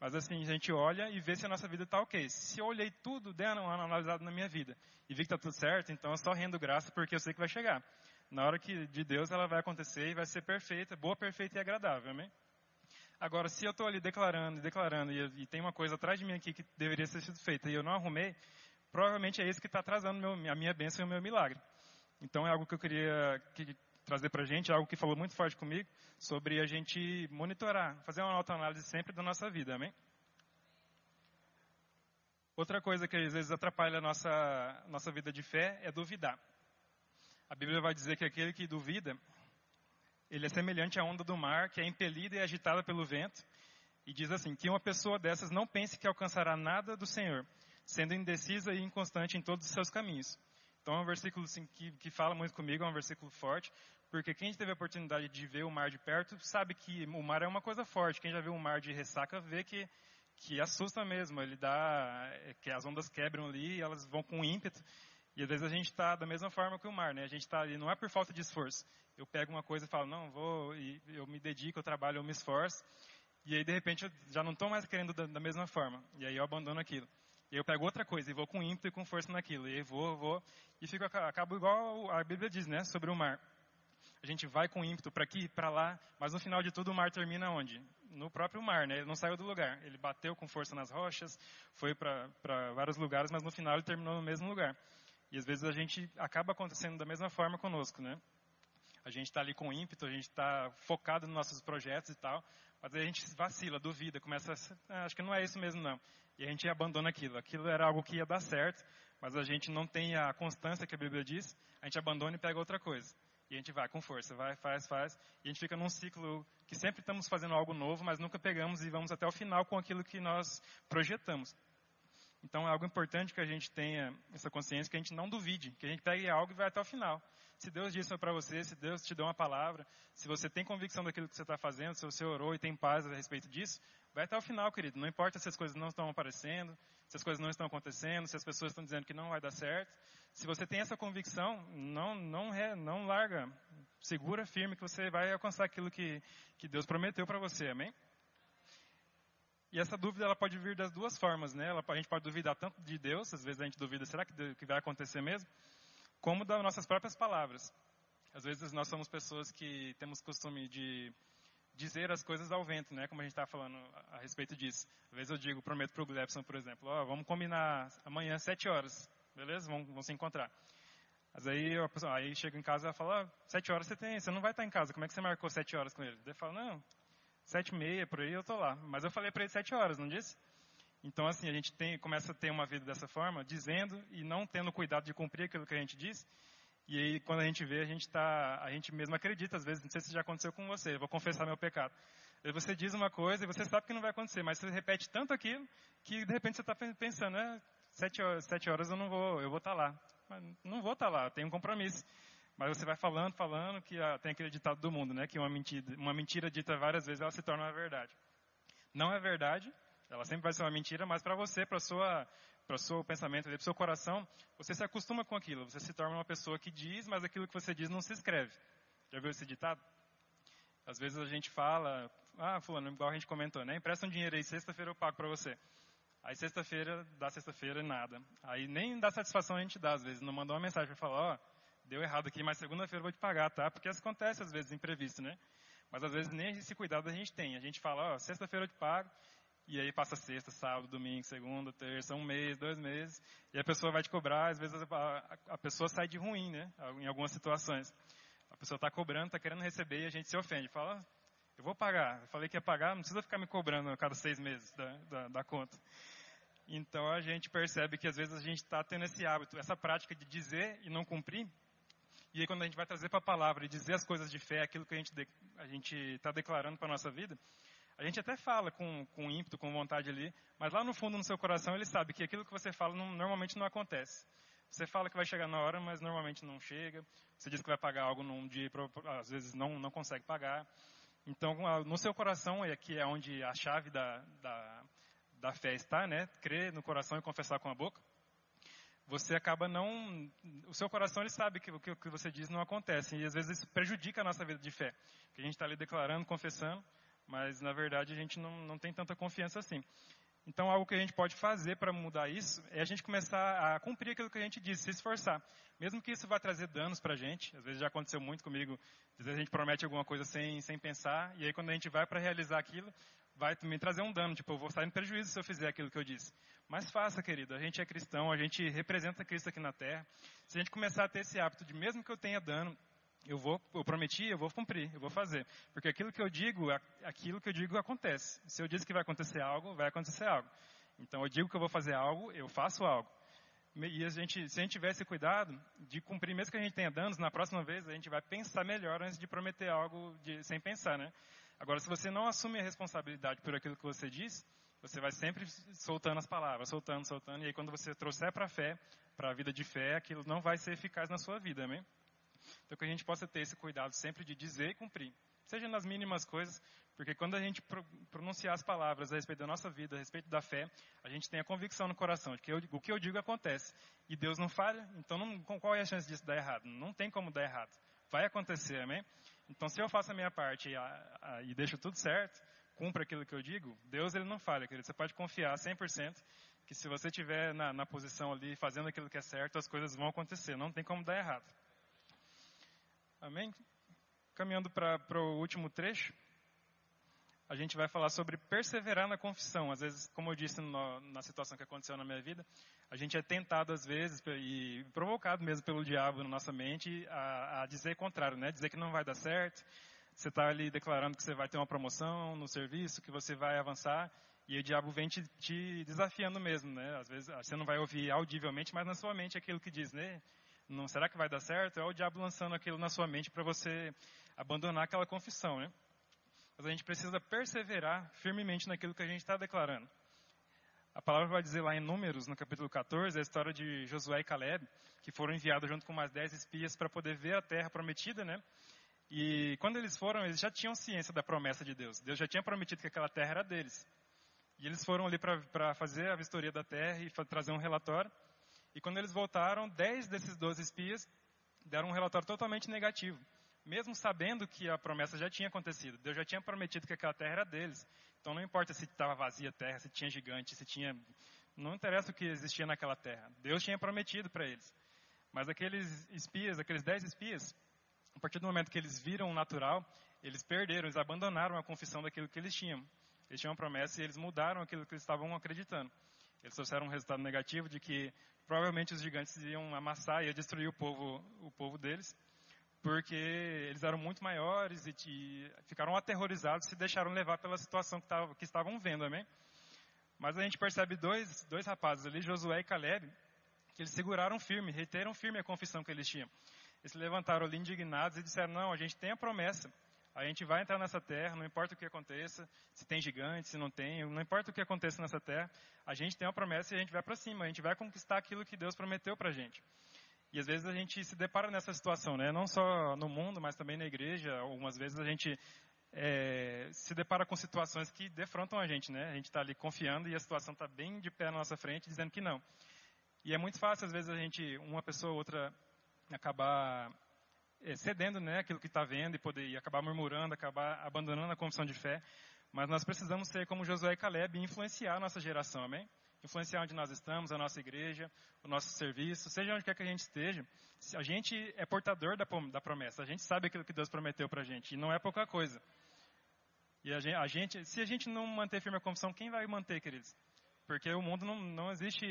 mas assim, a gente olha e vê se a nossa vida está ok. Se eu olhei tudo, dei uma analisada na minha vida e vi que está tudo certo, então eu só rendo graça porque eu sei que vai chegar. Na hora que de Deus ela vai acontecer e vai ser perfeita, boa, perfeita e agradável, amém? Agora, se eu estou ali declarando declarando e, e, tem uma coisa atrás de mim aqui que deveria ter sido feita e eu não arrumei, provavelmente é isso que está atrasando meu, a minha bênção e o meu milagre. Então é algo que eu queria que, trazer para a gente, algo que falou muito forte comigo, sobre a gente monitorar, fazer uma autoanálise sempre da nossa vida, amém? Outra coisa que às vezes atrapalha a nossa, nossa vida de fé é duvidar. A Bíblia vai dizer que aquele que duvida, ele é semelhante à onda do mar, que é impelida e agitada pelo vento, e diz assim, que uma pessoa dessas não pense que alcançará nada do Senhor, sendo indecisa e inconstante em todos os seus caminhos. Então é um versículo assim, que, que fala muito comigo, é um versículo forte, porque quem teve a oportunidade de ver o mar de perto sabe que o mar é uma coisa forte. Quem já viu o mar de ressaca vê que, que assusta mesmo. Ele dá, é, que as ondas quebram ali elas vão com ímpeto. E às vezes a gente está da mesma forma que o mar, né? A gente está ali, não é por falta de esforço. Eu pego uma coisa e falo, não, vou, eu me dedico, eu trabalho, eu me esforço. E aí, de repente, eu já não estou mais querendo da, da mesma forma. E aí eu abandono aquilo. E eu pego outra coisa e vou com ímpeto e com força naquilo. E aí vou, vou, e fico, acabo igual a Bíblia diz, né? Sobre o mar a gente vai com ímpeto para aqui, para lá, mas no final de tudo o mar termina onde? No próprio mar, né? Ele não saiu do lugar. Ele bateu com força nas rochas, foi para vários lugares, mas no final ele terminou no mesmo lugar. E às vezes a gente acaba acontecendo da mesma forma conosco, né? A gente está ali com ímpeto, a gente está focado nos nossos projetos e tal, mas aí a gente vacila, duvida, começa a, ah, acho que não é isso mesmo não. E a gente abandona aquilo. Aquilo era algo que ia dar certo, mas a gente não tem a constância que a Bíblia diz, a gente abandona e pega outra coisa. E a gente vai com força, vai, faz, faz. E a gente fica num ciclo que sempre estamos fazendo algo novo, mas nunca pegamos e vamos até o final com aquilo que nós projetamos. Então é algo importante que a gente tenha essa consciência, que a gente não duvide, que a gente pegue algo e vai até o final. Se Deus disse para você, se Deus te deu uma palavra, se você tem convicção daquilo que você está fazendo, se você orou e tem paz a respeito disso, vai até o final, querido. Não importa se as coisas não estão aparecendo, se as coisas não estão acontecendo, se as pessoas estão dizendo que não vai dar certo. Se você tem essa convicção, não, não, não larga. Segura firme que você vai alcançar aquilo que, que Deus prometeu para você, amém? E essa dúvida ela pode vir das duas formas, né? Ela, a gente pode duvidar tanto de Deus, às vezes a gente duvida, será que, que vai acontecer mesmo? Como das nossas próprias palavras. Às vezes nós somos pessoas que temos costume de dizer as coisas ao vento, né? Como a gente está falando a, respeito disso. Às vezes eu digo, prometo para o Glebson, por exemplo, ó, vamos combinar amanhã sete horas, beleza? Vamos, vamos se encontrar. Mas aí, pessoa, aí chega em casa e fala, ah, sete horas você tem, você não vai estar em casa, como é que você marcou sete horas com ele? Ele fala, não, sete e meia, por aí eu tô lá. Mas eu falei para ele sete horas, não disse? Então, assim, a gente tem, começa a ter uma vida dessa forma, dizendo e não tendo cuidado de cumprir aquilo que a gente diz. E aí, quando a gente vê, a gente tá, a gente mesmo acredita, às vezes, não sei se já aconteceu com você, eu vou confessar meu pecado. Você diz uma coisa e você sabe que não vai acontecer, mas você repete tanto aquilo que de repente você está pensando, né, sete horas, sete horas eu não vou, eu vou estar tá lá. Mas não vou estar tá lá, tenho um compromisso. Mas você vai falando, falando, que ah, tem aquele ditado do mundo, né, que uma mentira, uma mentira dita várias vezes, ela se torna uma verdade. Não é verdade, ela sempre vai ser uma mentira, mas para você, para sua para o seu pensamento, para o seu coração, você se acostuma com aquilo. Você se torna uma pessoa que diz, mas aquilo que você diz não se escreve. Já viu esse ditado? Às vezes a gente fala, ah, fulano, igual a gente comentou, né? Empresta um dinheiro aí, sexta-feira eu pago para você. Aí sexta-feira, dá sexta-feira, nada. Aí nem dá satisfação a gente dá, às vezes. Não mandou uma mensagem para falar, ó, deu errado aqui, mas segunda-feira eu vou te pagar, tá? Porque acontece às vezes imprevisto, né? Mas às vezes nem esse cuidado a gente tem. A gente fala, ó, sexta-feira eu te pago, e aí passa sexta, sábado, domingo, segunda, terça, um mês, dois meses, e a pessoa vai te cobrar, às vezes a, a pessoa sai de ruim, né? Em algumas situações. A pessoa está cobrando, está querendo receber e a gente se ofende. Fala, eu vou pagar. Eu falei que ia pagar, não precisa ficar me cobrando a cada seis meses da, da, da conta. Então a gente percebe que às vezes a gente está tendo esse hábito, essa prática de dizer e não cumprir. E aí quando a gente vai trazer para a palavra e dizer as coisas de fé, aquilo que a gente gente está declarando para nossa vida, a gente até fala com, com ímpeto, com vontade ali, mas lá no fundo, no seu coração, ele sabe que aquilo que você fala não, normalmente não acontece. Você fala que vai chegar na hora, mas normalmente não chega. Você diz que vai pagar algo num dia, às vezes não, não consegue pagar. Então, no seu coração é que é onde a chave da, da, da fé está, né? Crer no coração e confessar com a boca. Você acaba não, o seu coração ele sabe que o que, que você diz não acontece e às vezes isso prejudica a nossa vida de fé, que a gente está ali declarando, confessando, mas na verdade a gente não, não tem tanta confiança assim. Então, algo que a gente pode fazer para mudar isso é a gente começar a cumprir aquilo que a gente diz, se esforçar. Mesmo que isso vá trazer danos para a gente, às vezes já aconteceu muito comigo, às vezes a gente promete alguma coisa sem, sem pensar, e aí quando a gente vai para realizar aquilo, vai me trazer um dano, tipo, eu vou estar em prejuízo se eu fizer aquilo que eu disse. Mas faça, querido, a gente é cristão, a gente representa Cristo aqui na Terra. Se a gente começar a ter esse hábito de, mesmo que eu tenha dano, eu vou, eu prometi, eu vou cumprir, eu vou fazer. Porque aquilo que eu digo, aquilo que eu digo acontece. Se eu disse que vai acontecer algo, vai acontecer algo. Então eu digo que eu vou fazer algo, eu faço algo. E a gente, se a gente tiver esse cuidado de cumprir, mesmo que a gente tenha danos, na próxima vez a gente vai pensar melhor antes de prometer algo de, sem pensar, né? Agora, se você não assume a responsabilidade por aquilo que você diz, você vai sempre soltando as palavras, soltando, soltando, e aí quando você trouxer para a fé, para a vida de fé, aquilo não vai ser eficaz na sua vida, amém? Então que a gente possa ter esse cuidado sempre de dizer e cumprir. Seja nas mínimas coisas, porque quando a gente pronunciar as palavras a respeito da nossa vida, a respeito da fé, a gente tem a convicção no coração de que eu, o que eu digo acontece. E Deus não falha, então não, qual é a chance disso dar errado? Não tem como dar errado. Vai acontecer, amém? Então se eu faço a minha parte e, a, a, e deixo tudo certo, cumpro aquilo que eu digo, Deus ele não falha, querido. Você pode confiar 100% que se você estiver na, na posição ali, fazendo aquilo que é certo, as coisas vão acontecer. Não tem como dar errado. Amém? Caminhando para o último trecho, a gente vai falar sobre perseverar na confissão. Às vezes, como eu disse no, na situação que aconteceu na minha vida, a gente é tentado às vezes e provocado mesmo pelo diabo na nossa mente a, a dizer o contrário, né? Dizer que não vai dar certo. Você está ali declarando que você vai ter uma promoção no serviço, que você vai avançar, e o diabo vem te, te desafiando mesmo, né? Às vezes você não vai ouvir audivelmente, mas na sua mente é aquilo que diz, né? Não será que vai dar certo? É o diabo lançando aquilo na sua mente para você abandonar aquela confissão, né? Mas a gente precisa perseverar firmemente naquilo que a gente está declarando. A palavra vai dizer lá em Números, no capítulo 14, a história de Josué e Caleb, que foram enviados junto com mais dez espias para poder ver a terra prometida, né? E quando eles foram, eles já tinham ciência da promessa de Deus. Deus já tinha prometido que aquela terra era deles. E eles foram ali para fazer a vistoria da terra e trazer um relatório. E quando eles voltaram, dez desses doze espias deram um relatório totalmente negativo, mesmo sabendo que a promessa já tinha acontecido. Deus já tinha prometido que aquela terra era deles. Então não importa se estava vazia a terra, se tinha gigante, se tinha. Não interessa o que existia naquela terra. Deus tinha prometido para eles. Mas aqueles espias, aqueles dez espias, a partir do momento que eles viram o natural, eles perderam, eles abandonaram a confissão daquilo que eles tinham. Eles tinham promessa e eles mudaram aquilo que eles estavam acreditando. Eles trouxeram um resultado negativo de que provavelmente os gigantes iam amassar e destruir o povo, o povo deles, porque eles eram muito maiores e, ficaram aterrorizados e se deixaram levar pela situação que, que estavam vendo, amém? Mas a gente percebe dois, dois rapazes ali, Josué e Caleb, que eles seguraram firme, reiteram firme a confissão que eles tinham. Eles se levantaram ali indignados e disseram, não, a gente tem a promessa, a gente vai entrar nessa terra, não importa o que aconteça, se tem gigante, se não tem, não importa o que aconteça nessa terra, a gente tem uma promessa e a gente vai para cima, a gente vai conquistar aquilo que Deus prometeu para a gente. E às vezes a gente se depara nessa situação, né? Não só no mundo, mas também na igreja. Algumas vezes a gente é, se depara com situações que defrontam a gente, né? A gente está ali confiando e a situação está bem de pé na nossa frente, dizendo que não. E é muito fácil às vezes a gente, uma pessoa ou outra, acabar cedendo né, aquilo que está vendo e poder acabar murmurando, acabar abandonando a confissão de fé. Mas nós precisamos ser como Josué e Caleb e influenciar a nossa geração, amém? Influenciar onde nós estamos, a nossa igreja, o nosso serviço, seja onde quer que a gente esteja. A gente é portador da, promessa, a gente sabe aquilo que Deus prometeu para a gente, e não é pouca coisa. E a gente, se a gente não manter firme a confissão, quem vai manter, queridos? Porque o mundo não, não existe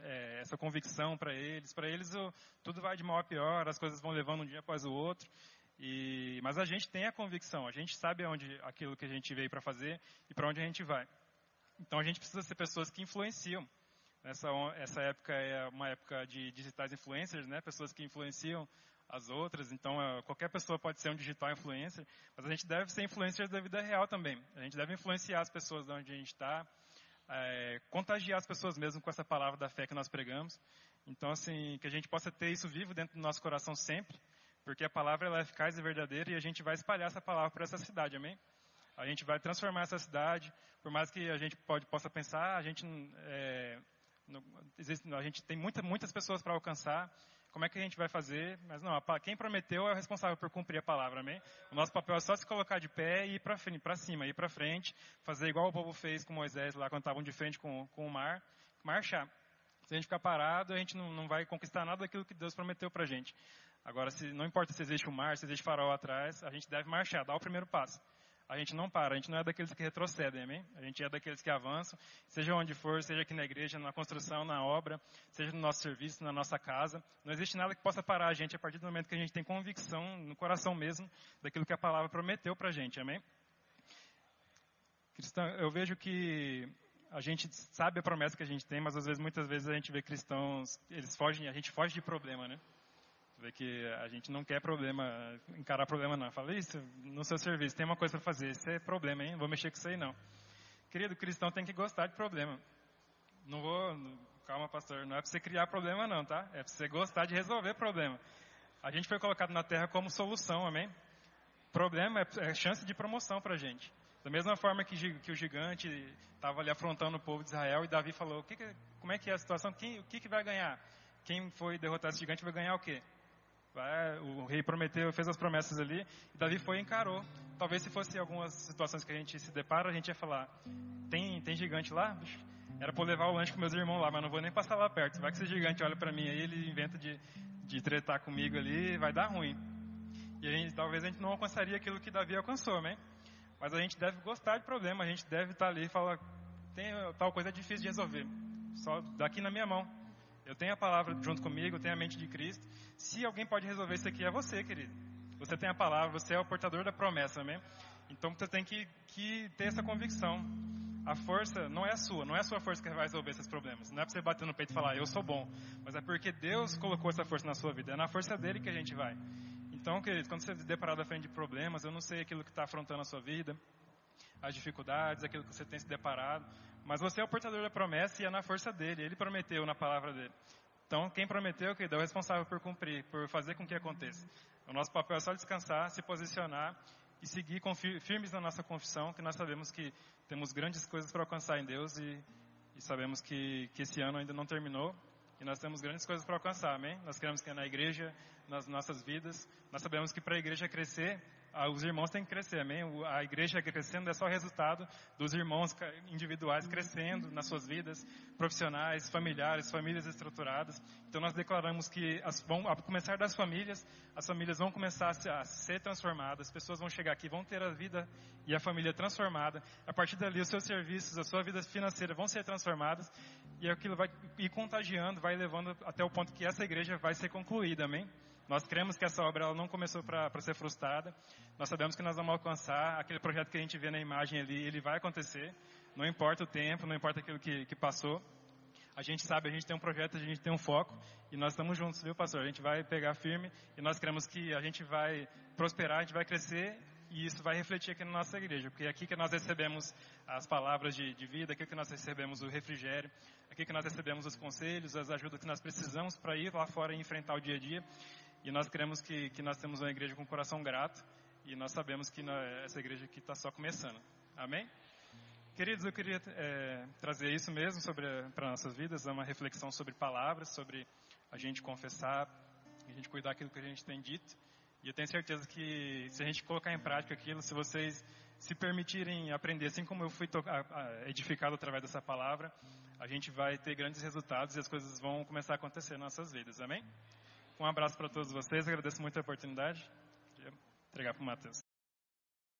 é, essa convicção para eles. Para eles o, tudo vai de mal a pior, as coisas vão levando um dia após o outro. E, mas a gente tem a convicção, a gente sabe onde aquilo que a gente veio para fazer e para onde a gente vai. Então a gente precisa ser pessoas que influenciam. Essa, essa época é uma época de digitais influencers, né? Pessoas que influenciam as outras. Então é, qualquer pessoa pode ser um digital influencer, mas a gente deve ser influencer da vida real também. A gente deve influenciar as pessoas de onde a gente está, é, contagiar as pessoas mesmo com essa palavra da fé que nós pregamos. Então, assim, que a gente possa ter isso vivo dentro do nosso coração sempre, porque a palavra é eficaz e verdadeira e a gente vai espalhar essa palavra para essa cidade, amém? A gente vai transformar essa cidade, por mais que a gente pode, possa pensar, a gente, é, a gente tem muita, muitas pessoas para alcançar, como é que a gente vai fazer? Mas não, quem prometeu é o responsável por cumprir a palavra, amém? O nosso papel é só se colocar de pé e ir para cima, ir para frente, fazer igual o povo fez com Moisés lá quando estavam de frente com, com o mar, marchar. Se a gente ficar parado, a gente não, não vai conquistar nada daquilo que Deus prometeu para a gente. Agora, se, não importa se existe o mar, se existe farol atrás, a gente deve marchar, dar o primeiro passo a gente não para, a gente não é daqueles que retrocedem, amém? A gente é daqueles que avançam, seja onde for, seja aqui na igreja, na construção, na obra, seja no nosso serviço, na nossa casa. Não existe nada que possa parar a gente a partir do momento que a gente tem convicção no coração mesmo daquilo que a palavra prometeu para a gente, amém? Cristão, eu vejo que a gente sabe a promessa que a gente tem, mas às vezes, muitas vezes a gente vê cristãos, eles fogem, a gente foge de problema, né? Que a gente não quer problema, encarar problema não. Fala, isso, no seu serviço tem uma coisa para fazer, isso é problema, hein? Não vou mexer com isso aí não. Querido, cristão tem que gostar de problema. Não vou, calma pastor, não é para você criar problema não, tá? É para você gostar de resolver problema. A gente foi colocado na terra como solução, amém? Problema é, é chance de promoção para a gente. Da mesma forma que, que o gigante estava ali afrontando o povo de Israel e Davi falou, que que, como é que é a situação? Quem, o que, que vai ganhar? Quem foi derrotar esse gigante vai ganhar o quê? O rei prometeu, fez as promessas ali, e Davi foi e encarou. Talvez se fosse algumas situações que a gente se depara, a gente ia falar: tem, tem gigante lá? Era para levar o lanche com meus irmãos lá, mas não vou nem passar lá perto. Vai que esse gigante olha para mim aí, ele inventa de, de tretar comigo ali, vai dar ruim. E a gente, talvez a gente não alcançaria aquilo que Davi alcançou, amém? Mas a gente deve gostar de problema, a gente deve estar ali e falar: tem tal coisa difícil de resolver, só daqui na minha mão. Eu tenho a palavra junto comigo, eu tenho a mente de Cristo. Se alguém pode resolver isso aqui, é você, querido. Você tem a palavra, você é o portador da promessa, amém? Então você tem que, que ter essa convicção. A força não é a sua, não é a sua força que vai resolver esses problemas. Não é para você bater no peito e falar, eu sou bom. Mas é porque Deus colocou essa força na sua vida. É na força dele que a gente vai. Então, querido, quando você se deparar da frente de problemas, eu não sei aquilo que está afrontando a sua vida, as dificuldades, aquilo que você tem se deparado. Mas você é o portador da promessa e é na força dele. Ele prometeu na palavra dele. Então, quem prometeu, que é o responsável por cumprir, por fazer com que aconteça. O nosso papel é só descansar, se posicionar e seguir firmes na nossa confissão, que nós sabemos que temos grandes coisas para alcançar em Deus e, e sabemos que, que esse ano ainda não terminou e nós temos grandes coisas para alcançar, amém? Nós queremos que na igreja, nas nossas vidas, nós sabemos que para a igreja crescer, os irmãos têm que crescer, amém? A igreja crescendo é só resultado dos irmãos individuais crescendo nas suas vidas, profissionais, familiares, famílias estruturadas. Então nós declaramos que as, vão, a começar das famílias, as famílias vão começar a, se, a ser transformadas, as pessoas vão chegar aqui, vão ter a vida e a família transformada. A partir dali, os seus serviços, a sua vida financeira vão ser transformadas e aquilo vai ir contagiando, vai levando até o ponto que essa igreja vai ser concluída, amém? Nós cremos que essa obra ela não começou para ser frustrada. Nós sabemos que nós vamos alcançar aquele projeto que a gente vê na imagem ali, ele vai acontecer. Não importa o tempo, não importa aquilo que, que passou. A gente sabe, a gente tem um projeto, a gente tem um foco e nós estamos juntos, viu, pastor? A gente vai pegar firme e nós cremos que a gente vai prosperar, a gente vai crescer e isso vai refletir aqui na nossa igreja, porque é aqui que nós recebemos as palavras de, de vida, aqui que nós recebemos o refrigério, aqui que nós recebemos os conselhos, as ajudas que nós precisamos para ir lá fora e enfrentar o dia a dia. E nós cremos que, que nós temos uma igreja com coração grato e nós sabemos que essa igreja aqui está só começando. Amém? Queridos, eu queria é, trazer isso mesmo para nossas vidas, uma reflexão sobre palavras, sobre a gente confessar, a gente cuidar daquilo que a gente tem dito. E eu tenho certeza que se a gente colocar em prática aquilo, se vocês se permitirem aprender, assim como eu fui edificado através dessa palavra, a gente vai ter grandes resultados e as coisas vão começar a acontecer nas nossas vidas. Amém? Um abraço para todos vocês, agradeço muito a oportunidade de entregar para o Matheus.